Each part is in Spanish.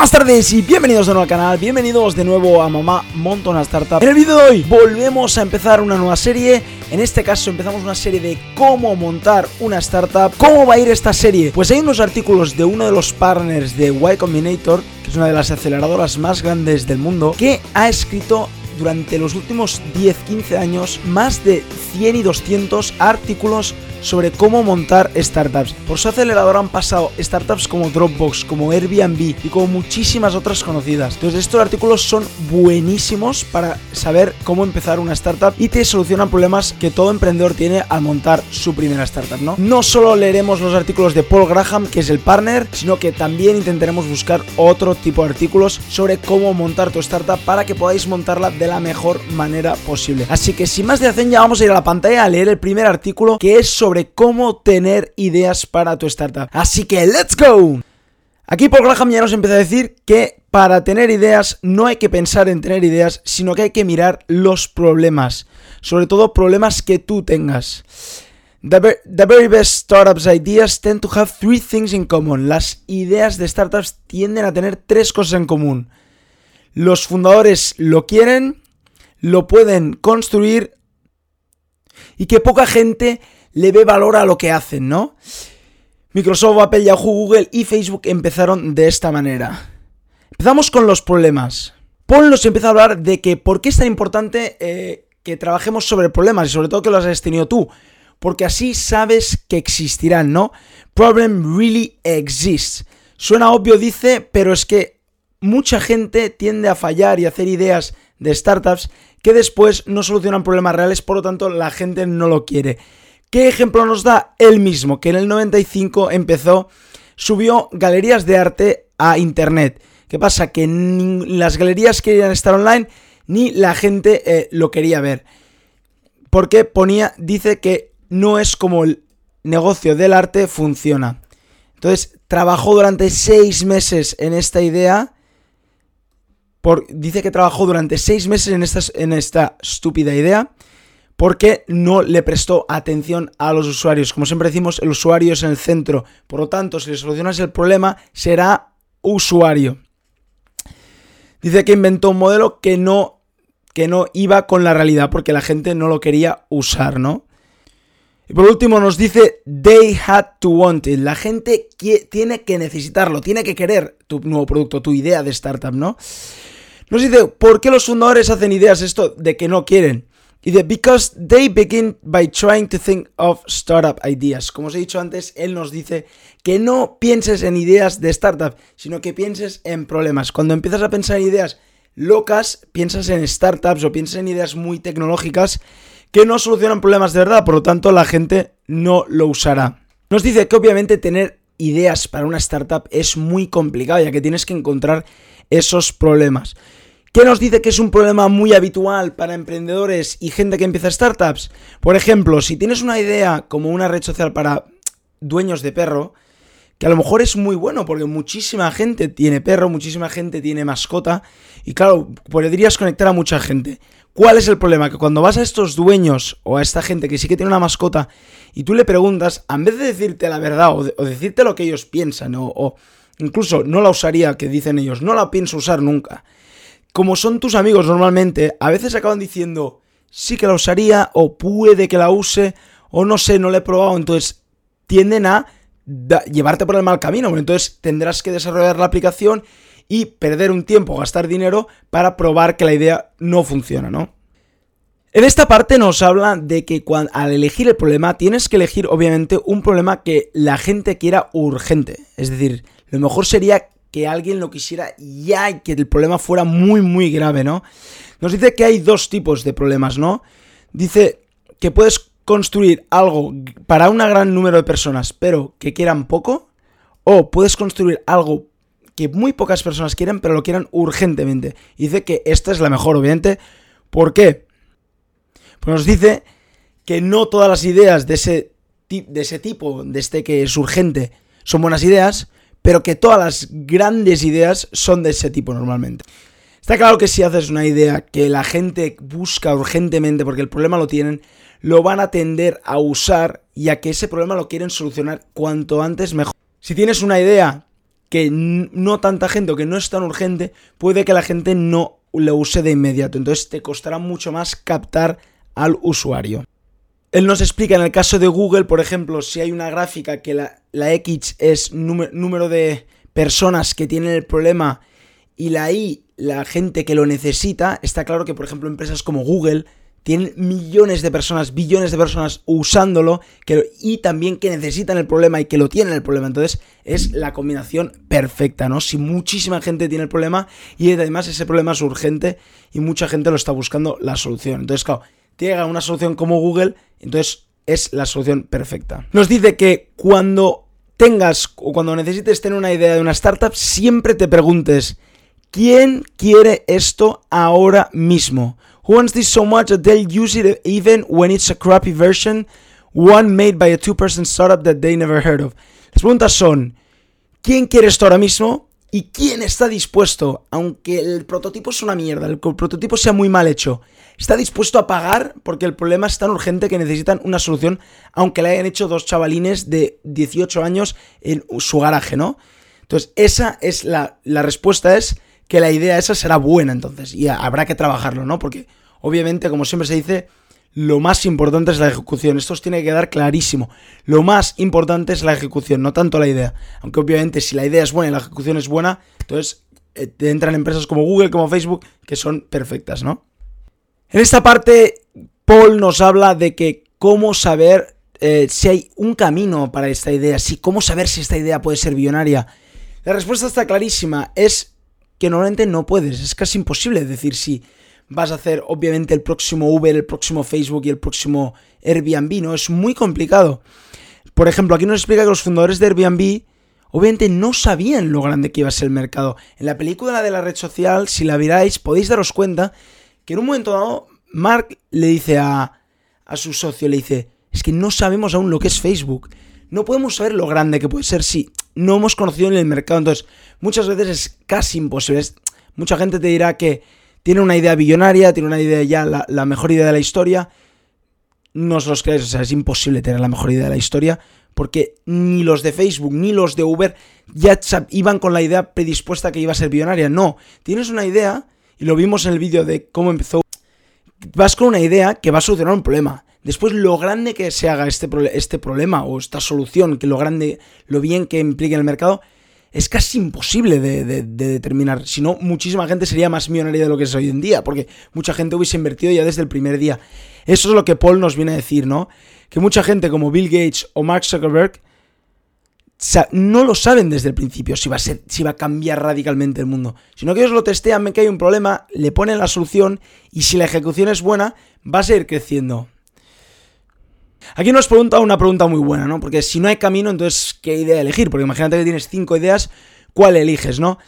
buenas tardes y bienvenidos de nuevo al canal, bienvenidos de nuevo a Mamá Monta una Startup. En el vídeo de hoy volvemos a empezar una nueva serie, en este caso empezamos una serie de cómo montar una startup. ¿Cómo va a ir esta serie? Pues hay unos artículos de uno de los partners de Y Combinator, que es una de las aceleradoras más grandes del mundo, que ha escrito durante los últimos 10-15 años más de 100 y 200 artículos sobre cómo montar startups. Por su acelerador han pasado startups como Dropbox, como Airbnb y como muchísimas otras conocidas. Entonces estos artículos son buenísimos para saber cómo empezar una startup y te solucionan problemas que todo emprendedor tiene al montar su primera startup, ¿no? No solo leeremos los artículos de Paul Graham, que es el partner, sino que también intentaremos buscar otro tipo de artículos sobre cómo montar tu startup para que podáis montarla de la mejor manera posible. Así que sin más dilación ya vamos a ir a la pantalla a leer el primer artículo que es sobre sobre cómo tener ideas para tu startup. Así que, ¡let's go! Aquí Paul Graham ya nos empieza a decir que para tener ideas no hay que pensar en tener ideas, sino que hay que mirar los problemas. Sobre todo problemas que tú tengas. The, very best startups ideas tend to have three things in common. Las ideas de startups tienden a tener tres cosas en común. Los fundadores lo quieren, lo pueden construir y que poca gente le ve valor a lo que hacen, ¿no? Microsoft, Apple, Yahoo, Google y Facebook empezaron de esta manera. Empezamos con los problemas. Paul nos empieza a hablar de que por qué es tan importante eh, que trabajemos sobre problemas y sobre todo que los hayas tenido tú. Porque así sabes que existirán, ¿no? Problem really exists. Suena obvio, dice, pero es que mucha gente tiende a fallar y hacer ideas de startups que después no solucionan problemas reales, por lo tanto la gente no lo quiere. ¿Qué ejemplo nos da? Él mismo, que en el 95 empezó, subió galerías de arte a internet. ¿Qué pasa? Que las galerías querían estar online ni la gente eh, lo quería ver. Porque ponía, dice que no es como el negocio del arte funciona. Entonces, trabajó durante seis meses en esta idea. Por, dice que trabajó durante seis meses en esta, en esta estúpida idea porque no le prestó atención a los usuarios. Como siempre decimos, el usuario es en el centro. Por lo tanto, si le solucionas el problema, será usuario. Dice que inventó un modelo que no, que no iba con la realidad, porque la gente no lo quería usar, ¿no? Y por último nos dice, they had to want it. La gente tiene que necesitarlo, tiene que querer tu nuevo producto, tu idea de startup, ¿no? Nos dice, ¿por qué los fundadores hacen ideas esto de que no quieren? Y de because they begin by trying to think of startup ideas. Como os he dicho antes, él nos dice que no pienses en ideas de startup, sino que pienses en problemas. Cuando empiezas a pensar en ideas locas, piensas en startups o piensas en ideas muy tecnológicas que no solucionan problemas de verdad, por lo tanto la gente no lo usará. Nos dice que obviamente tener ideas para una startup es muy complicado, ya que tienes que encontrar esos problemas. ¿Qué nos dice que es un problema muy habitual para emprendedores y gente que empieza startups? Por ejemplo, si tienes una idea como una red social para dueños de perro, que a lo mejor es muy bueno porque muchísima gente tiene perro, muchísima gente tiene mascota y claro, podrías conectar a mucha gente. ¿Cuál es el problema? Que cuando vas a estos dueños o a esta gente que sí que tiene una mascota y tú le preguntas, en vez de decirte la verdad o, decirte lo que ellos piensan o, o incluso no la usaría que dicen ellos, no la pienso usar nunca como son tus amigos normalmente, a veces acaban diciendo sí que la usaría o puede que la use o no sé, no la he probado, entonces tienden a llevarte por el mal camino, entonces tendrás que desarrollar la aplicación y perder un tiempo, gastar dinero para probar que la idea no funciona, ¿no? En esta parte nos habla de que al elegir el problema tienes que elegir obviamente un problema que la gente quiera urgente. Es decir, lo mejor sería que alguien lo quisiera ya y que el problema fuera muy, muy grave, ¿no? Nos dice que hay dos tipos de problemas, ¿no? Dice que puedes construir algo para un gran número de personas, pero que quieran poco, o puedes construir algo que muy pocas personas quieren, pero lo quieran urgentemente. Y dice que esta es la mejor, obviamente. ¿Por qué? Pues nos dice que no todas las ideas de ese, de ese tipo, de este que es urgente, son buenas ideas, pero que todas las grandes ideas son de ese tipo normalmente. Está claro que si haces una idea que la gente busca urgentemente porque el problema lo tienen, lo van a tender a usar y a que ese problema lo quieren solucionar cuanto antes mejor. Si tienes una idea que no tanta gente o que no es tan urgente, puede que la gente no lo use de inmediato. Entonces te costará mucho más captar al usuario. Él nos explica en el caso de Google, por ejemplo, si hay una gráfica que la, X es número de personas que tienen el problema y la Y la gente que lo necesita, está claro que, por ejemplo, empresas como Google tienen millones de personas, billones de personas usándolo y también que necesitan el problema y que lo tienen el problema. Entonces es la combinación perfecta, ¿no? Si muchísima gente tiene el problema y además ese problema es urgente y mucha gente lo está buscando la solución. Entonces, claro, llega una solución como Google, entonces es la solución perfecta. Nos dice que cuando tengas o cuando necesites tener una idea de una startup, siempre te preguntes, ¿quién quiere esto ahora mismo? Who wants this so much that they'll use it even when it's a crappy version, one made by a two-person startup that they never heard of? Las preguntas son, ¿quién quiere esto ahora mismo? ¿Y quién está dispuesto, aunque el prototipo es una mierda, el prototipo sea muy mal hecho, está dispuesto a pagar porque el problema es tan urgente que necesitan una solución, aunque le hayan hecho dos chavalines de 18 años en su garaje, ¿no? Entonces, esa es la, la respuesta es que la idea esa será buena entonces y habrá que trabajarlo, ¿no? Porque Obviamente, como siempre se dice, lo más importante es la ejecución. Esto os tiene que quedar clarísimo. Lo más importante es la ejecución, no tanto la idea. Aunque obviamente si la idea es buena y la ejecución es buena, entonces eh, te entran empresas como Google, como Facebook, que son perfectas, ¿no? En esta parte, Paul nos habla de que cómo saber eh, si hay un camino para esta idea, si cómo saber si esta idea puede ser billonaria. La respuesta está clarísima, es que normalmente no puedes, es casi imposible decir si vas a hacer obviamente el próximo Uber, el próximo Facebook y el próximo Airbnb, ¿no? Es muy complicado. Por ejemplo, aquí nos explica que los fundadores de Airbnb obviamente no sabían lo grande que iba a ser el mercado. En la película de la red social, si la miráis, podéis daros cuenta que en un momento dado, Mark le dice a, a su socio, le dice, es que no sabemos aún lo que es Facebook. No podemos saber lo grande que puede ser si no hemos conocido en el mercado. Entonces, muchas veces es casi imposible. mucha gente te dirá que tiene una idea billonaria, tiene una idea ya, la, mejor idea de la historia. No os los creáis, o sea, es imposible tener la mejor idea de la historia, porque ni los de Facebook ni los de Uber ya iban con la idea predispuesta que iba a ser billonaria. No, tienes una idea, y lo vimos en el vídeo de cómo empezó. Vas con una idea que va a solucionar un problema. Después, lo grande que se haga este, este problema o esta solución, que lo grande, lo bien que implique en el mercado, es casi imposible de, determinar. Si no, muchísima gente sería más millonaria de lo que es hoy en día, porque mucha gente hubiese invertido ya desde el primer día. Eso es lo que Paul nos viene a decir, ¿no? Que mucha gente como Bill Gates o Mark Zuckerberg no lo saben desde el principio si va a, si va a cambiar radicalmente el mundo, sino que ellos lo testean, ven que hay un problema, le ponen la solución y si la ejecución es buena, va a seguir creciendo. Aquí nos pregunta una pregunta muy buena, ¿no? Porque si no hay camino, entonces, ¿qué idea elegir? Porque imagínate que tienes cinco ideas, ¿cuál eliges, no?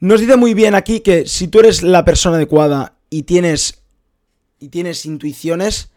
Nos dice muy bien aquí que si tú eres la persona adecuada y tienes, y tienes intuiciones,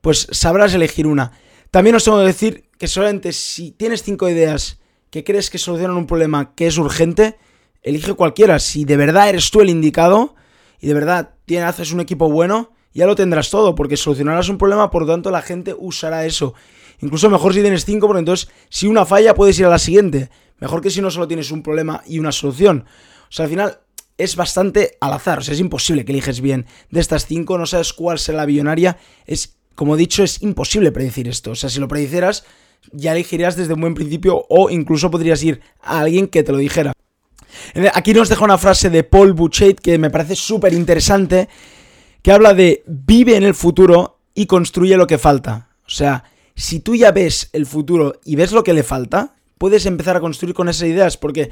pues sabrás elegir una. También os tengo que decir que solamente si tienes cinco ideas que crees que solucionan un problema que es urgente, elige cualquiera. Si de verdad eres tú el indicado y de verdad tienes, haces un equipo bueno, ya lo tendrás todo, porque solucionarás un problema, por lo tanto la gente usará eso. Incluso mejor si tienes cinco, porque entonces si una falla puedes ir a la siguiente. Mejor que si no solo tienes un problema y una solución. O sea, al final es bastante al azar, o sea, es imposible que eliges bien. De estas cinco no sabes cuál será la billonaria, es, como he dicho, es imposible predecir esto. O sea, si lo predicieras, ya elegirías desde un buen principio o incluso podrías ir a alguien que te lo dijera. Aquí nos deja una frase de Paul Buchet que me parece súper interesante que habla de vive en el futuro y construye lo que falta. O sea, si tú ya ves el futuro y ves lo que le falta, puedes empezar a construir con esas ideas porque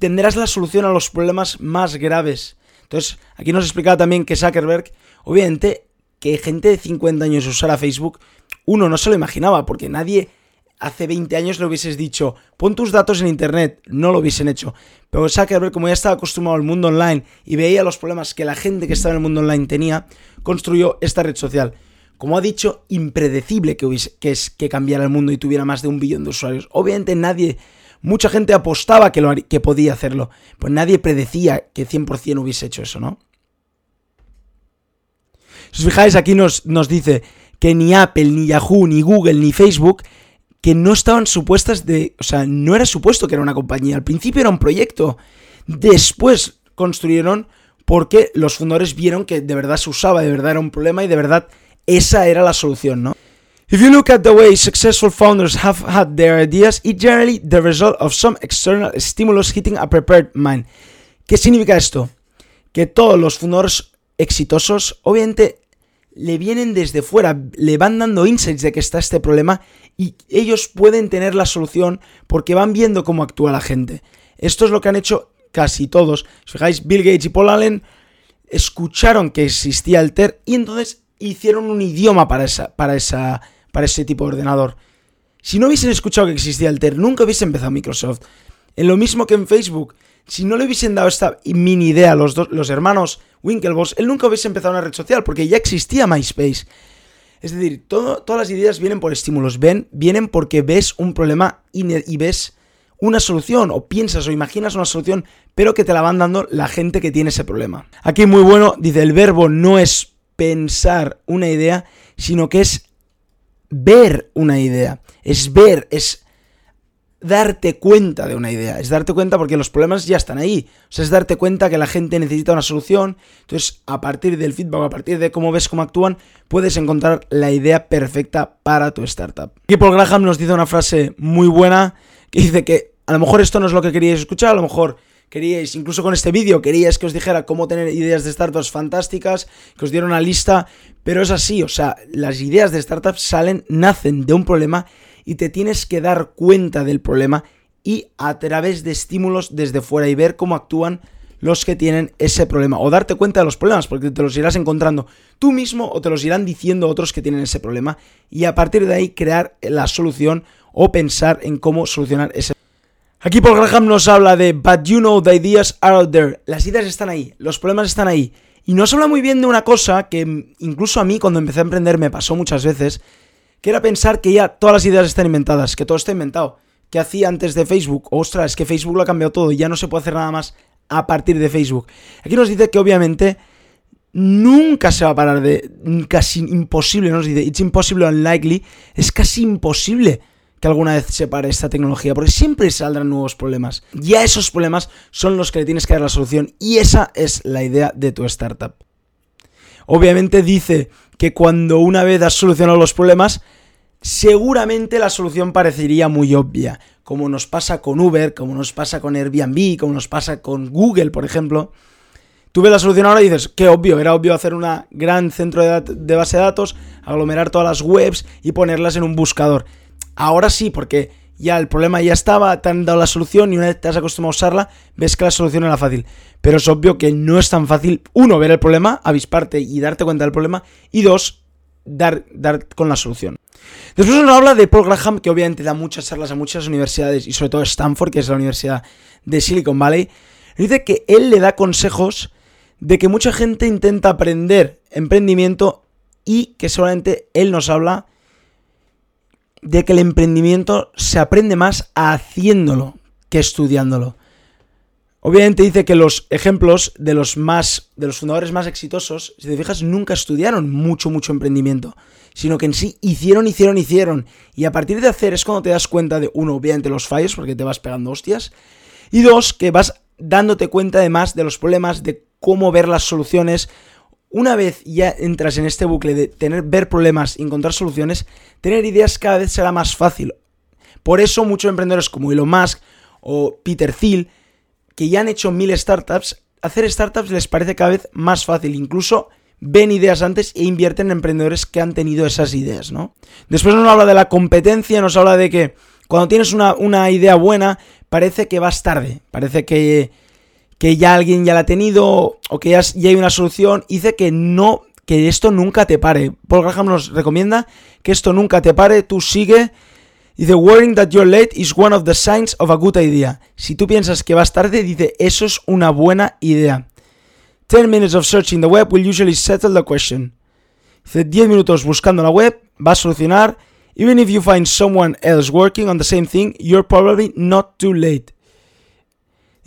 tendrás la solución a los problemas más graves. Entonces, aquí nos explicaba también que Zuckerberg, obviamente, que gente de 50 años usara Facebook, uno no se lo imaginaba porque nadie hace 20 años le hubieses dicho, pon tus datos en Internet, no lo hubiesen hecho. Pero Zuckerberg, como ya estaba acostumbrado al mundo online y veía los problemas que la gente que estaba en el mundo online tenía, construyó esta red social. Como ha dicho, impredecible que, hubiese, que, es, cambiara el mundo y tuviera más de un billón de usuarios. Obviamente nadie, mucha gente apostaba que, lo, que podía hacerlo, pues nadie predecía que 100% hubiese hecho eso, ¿no? Si os fijáis, aquí nos dice que ni Apple, ni Yahoo, ni Google, ni Facebook que no estaban supuestas de... O sea, no era supuesto que era una compañía. Al principio era un proyecto. Después construyeron porque los fundadores vieron que de verdad se usaba, de verdad era un problema y de verdad esa era la solución, ¿no? If you look at the way successful founders have had their ideas, it's generally the result of some external stimulus hitting a prepared mind. ¿Qué significa esto? Que todos los fundadores exitosos, obviamente, le vienen desde fuera, le van dando insights de que está este problema y ellos pueden tener la solución porque van viendo cómo actúa la gente. Esto es lo que han hecho casi todos. Si fijáis, Bill Gates y Paul Allen escucharon que existía el TER y entonces hicieron un idioma para esa, para esa para ese tipo de ordenador. Si no hubiesen escuchado que existía el TER, nunca hubiese empezado Microsoft. En lo mismo que en Facebook, si no le hubiesen dado esta mini idea a los, los hermanos Winklevoss, él nunca hubiese empezado una red social, porque ya existía MySpace. Es decir, todas las ideas vienen por estímulos, ven, vienen porque ves un problema y ves una solución, o piensas o imaginas una solución, pero que te la van dando la gente que tiene ese problema. Aquí muy bueno, dice, el verbo no es pensar una idea, sino que es ver una idea, es ver, es darte cuenta de una idea, es darte cuenta porque los problemas ya están ahí, o sea, es darte cuenta que la gente necesita una solución, entonces a partir del feedback, a partir de cómo ves cómo actúan, puedes encontrar la idea perfecta para tu startup. Aquí Graham nos dice una frase muy buena que dice que a lo mejor esto no es lo que queríais escuchar, a lo mejor queríais, incluso con este vídeo, queríais que os dijera cómo tener ideas de startups fantásticas, que os diera una lista, pero es así, o sea, las ideas de startups salen, nacen de un problema y te tienes que dar cuenta del problema y a través de estímulos desde fuera y ver cómo actúan los que tienen ese problema o darte cuenta de los problemas porque te los irás encontrando tú mismo o te los irán diciendo otros que tienen ese problema y a partir de ahí crear la solución o pensar en cómo solucionar ese Aquí Paul Graham nos habla de But you know the ideas are out there. Las ideas están ahí, los problemas están ahí. Y nos habla muy bien de una cosa que incluso a mí cuando empecé a emprender me pasó muchas veces, que era pensar que ya todas las ideas están inventadas, que todo está inventado. Que hacía antes de Facebook? Ostras, es que Facebook lo ha cambiado todo y ya no se puede hacer nada más a partir de Facebook. Aquí nos dice que obviamente nunca se va a parar de... casi imposible, nos dice, it's impossible unlikely, es casi imposible que alguna vez se pare esta tecnología, porque siempre saldrán nuevos problemas. Ya esos problemas son los que le tienes que dar la solución y esa es la idea de tu startup. Obviamente dice que cuando una vez has solucionado los problemas, seguramente la solución parecería muy obvia, como nos pasa con Uber, como nos pasa con Airbnb, como nos pasa con Google, por ejemplo. Tú ves la solución ahora y dices, qué obvio, era obvio hacer un gran centro de, de base de datos, aglomerar todas las webs y ponerlas en un buscador. Ahora sí, porque ya el problema ya estaba, te han dado la solución y una vez te has acostumbrado a usarla, ves que la solución era fácil. Pero es obvio que no es tan fácil, uno, ver el problema, avisparte y darte cuenta del problema, y dos, dar, dar con la solución. Después nos habla de Paul Graham, que obviamente da muchas charlas a muchas universidades, y sobre todo Stanford, que es la universidad de Silicon Valley. Dice que él le da consejos de que mucha gente intenta aprender emprendimiento y que solamente él nos habla de que el emprendimiento se aprende más haciéndolo que estudiándolo. Obviamente dice que los ejemplos de los más de los fundadores más exitosos, si te fijas, nunca estudiaron mucho mucho emprendimiento, sino que en sí hicieron, hicieron, hicieron y a partir de hacer es cuando te das cuenta de uno, obviamente los fallos porque te vas pegando hostias y dos, que vas dándote cuenta además de los problemas, de cómo ver las soluciones, una vez ya entras en este bucle de tener, ver problemas y encontrar soluciones, tener ideas cada vez será más fácil. Por eso muchos emprendedores como Elon Musk o Peter Thiel, que ya han hecho mil startups, hacer startups les parece cada vez más fácil. Incluso ven ideas antes e invierten en emprendedores que han tenido esas ideas, ¿no? Después nos habla de la competencia, nos habla de que cuando tienes una, una idea buena, parece que vas tarde, parece que que ya alguien ya la ha tenido o que ya, hay una solución, dice que no, que esto nunca te pare. Paul Graham nos recomienda que esto nunca te pare, tú sigue. Dice, worrying that you're late is one of the signs of a good idea. Si tú piensas que vas tarde, dice, eso es una buena idea. 10 minutes of searching the web will usually settle the question. Dice, 10 minutos buscando la web va a solucionar. Even if you find someone else working on the same thing, you're probably not too late.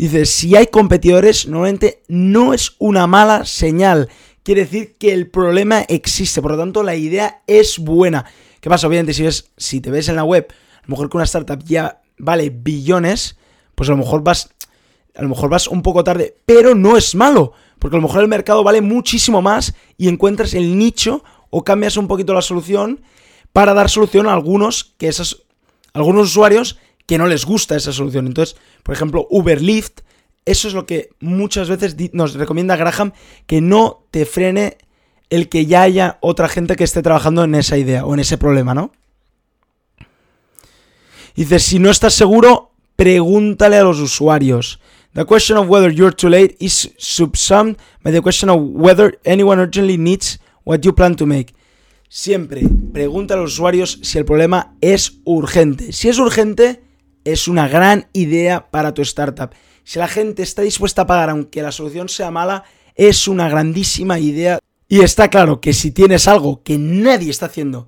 Dice, si hay competidores, normalmente no es una mala señal. Quiere decir que el problema existe, por lo tanto la idea es buena. ¿Qué pasa? Obviamente si, ves, si te ves en la web a lo mejor que una startup ya vale billones, pues a lo mejor vas, a lo mejor vas un poco tarde, pero no es malo, porque a lo mejor el mercado vale muchísimo más y encuentras el nicho o cambias un poquito la solución para dar solución a algunos que esos, algunos usuarios que no les gusta esa solución. Entonces, por ejemplo, Uber Lyft, eso es lo que muchas veces nos recomienda Graham, que no te frene el que ya haya otra gente que esté trabajando en esa idea o en ese problema, ¿no? Dice, si no estás seguro, pregúntale a los usuarios. The question of whether you're too late is subsumed by the question of whether anyone urgently needs what you plan to make. Siempre pregunta a los usuarios si el problema es urgente. Si es urgente, es una gran idea para tu startup. Si la gente está dispuesta a pagar aunque la solución sea mala, es una grandísima idea. Y está claro que si tienes algo que nadie está haciendo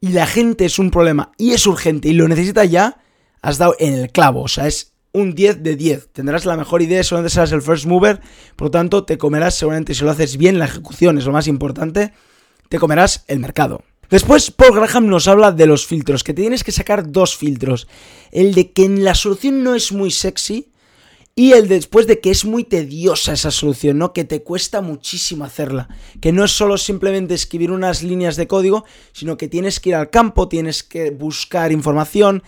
y la gente es un problema y es urgente y lo necesita ya, has dado en el clavo. O sea, es un 10 de 10. Tendrás la mejor idea, solamente serás el first mover. Por lo tanto, te comerás seguramente si lo haces bien, la ejecución es lo más importante, te comerás el mercado. Después, Paul Graham nos habla de los filtros, que tienes que sacar dos filtros. El de que la solución no es muy sexy y el después de que es muy tediosa esa solución, ¿no? Que te cuesta muchísimo hacerla. Que no es solo simplemente escribir unas líneas de código, sino que tienes que ir al campo, tienes que buscar información.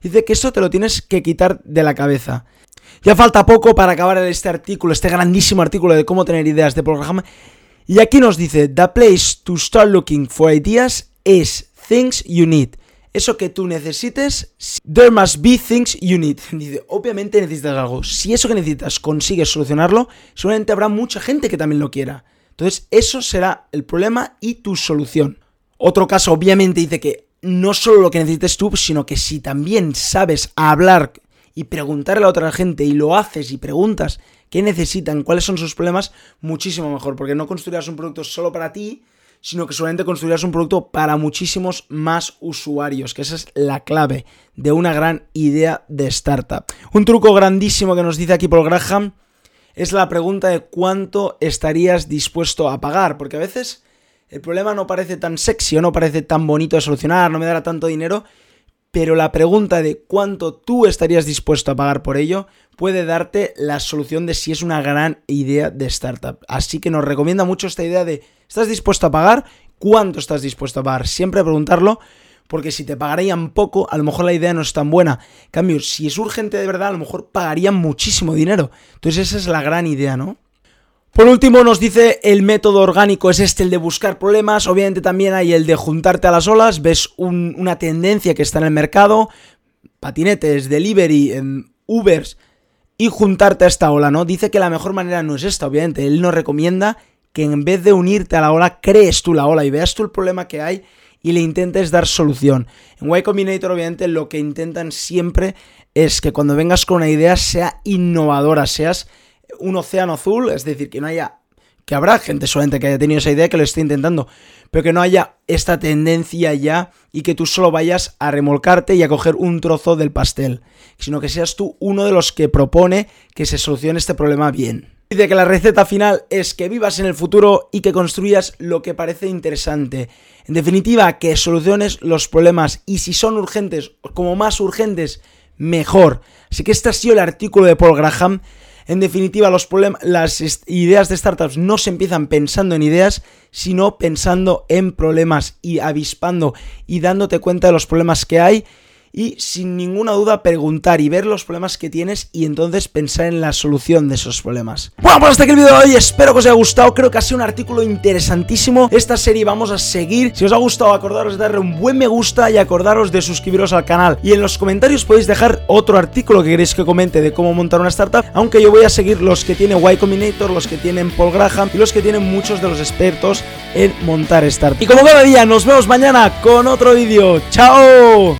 Dice que eso te lo tienes que quitar de la cabeza. Ya falta poco para acabar este artículo, este grandísimo artículo de cómo tener ideas de Paul Graham. Y aquí nos dice, the place to start looking for ideas es things you need. Eso que tú necesites, there must be things you need. Dice, obviamente necesitas algo. Si eso que necesitas consigues solucionarlo, seguramente habrá mucha gente que también lo quiera. Entonces, eso será el problema y tu solución. Otro caso, obviamente, dice que no solo lo que necesites tú, sino que si también sabes hablar y preguntarle a otra gente y lo haces y preguntas qué necesitan, cuáles son sus problemas, muchísimo mejor, porque no construirás un producto solo para ti, sino que solamente construirás un producto para muchísimos más usuarios, que esa es la clave de una gran idea de startup. Un truco grandísimo que nos dice aquí Paul Graham es la pregunta de cuánto estarías dispuesto a pagar, porque a veces el problema no parece tan sexy o no parece tan bonito de solucionar, no me dará tanto dinero, pero la pregunta de cuánto tú estarías dispuesto a pagar por ello puede darte la solución de si es una gran idea de startup. Así que nos recomienda mucho esta idea de ¿estás dispuesto a pagar? ¿Cuánto estás dispuesto a pagar? Siempre preguntarlo, porque si te pagarían poco, a lo mejor la idea no es tan buena. En cambio, si es urgente de verdad, a lo mejor pagarían muchísimo dinero. Entonces esa es la gran idea, ¿no? Por último nos dice el método orgánico es este, el de buscar problemas, obviamente también hay el de juntarte a las olas, ves una tendencia que está en el mercado, patinetes, delivery, em, Ubers, y juntarte a esta ola, ¿no? Dice que la mejor manera no es esta, obviamente, él nos recomienda que en vez de unirte a la ola, crees tú la ola y veas tú el problema que hay y le intentes dar solución. En Y Combinator, obviamente, lo que intentan siempre es que cuando vengas con una idea sea innovadora, seas un océano azul, es decir, que no haya que habrá gente solamente que haya tenido esa idea que lo esté intentando, pero que no haya esta tendencia ya y que tú solo vayas a remolcarte y a coger un trozo del pastel, sino que seas tú uno de los que propone que se solucione este problema bien. Dice que la receta final es que vivas en el futuro y que construyas lo que parece interesante. En definitiva, que soluciones los problemas y si son urgentes, como más urgentes, mejor. Así que este ha sido el artículo de Paul Graham. En definitiva, los las ideas de startups no se empiezan pensando en ideas, sino pensando en problemas y avispando y dándote cuenta de los problemas que hay y sin ninguna duda preguntar y ver los problemas que tienes y entonces pensar en la solución de esos problemas. Bueno, pues hasta aquí el vídeo de hoy, espero que os haya gustado, creo que ha sido un artículo interesantísimo. Esta serie vamos a seguir, si os ha gustado acordaros de darle un buen me gusta y acordaros de suscribiros al canal. Y en los comentarios podéis dejar otro artículo que queréis que comente de cómo montar una startup, aunque yo voy a seguir los que tiene Y Combinator, los que tienen Paul Graham y los que tienen muchos de los expertos en montar startups. Y como cada día, nos vemos mañana con otro vídeo. ¡Chao!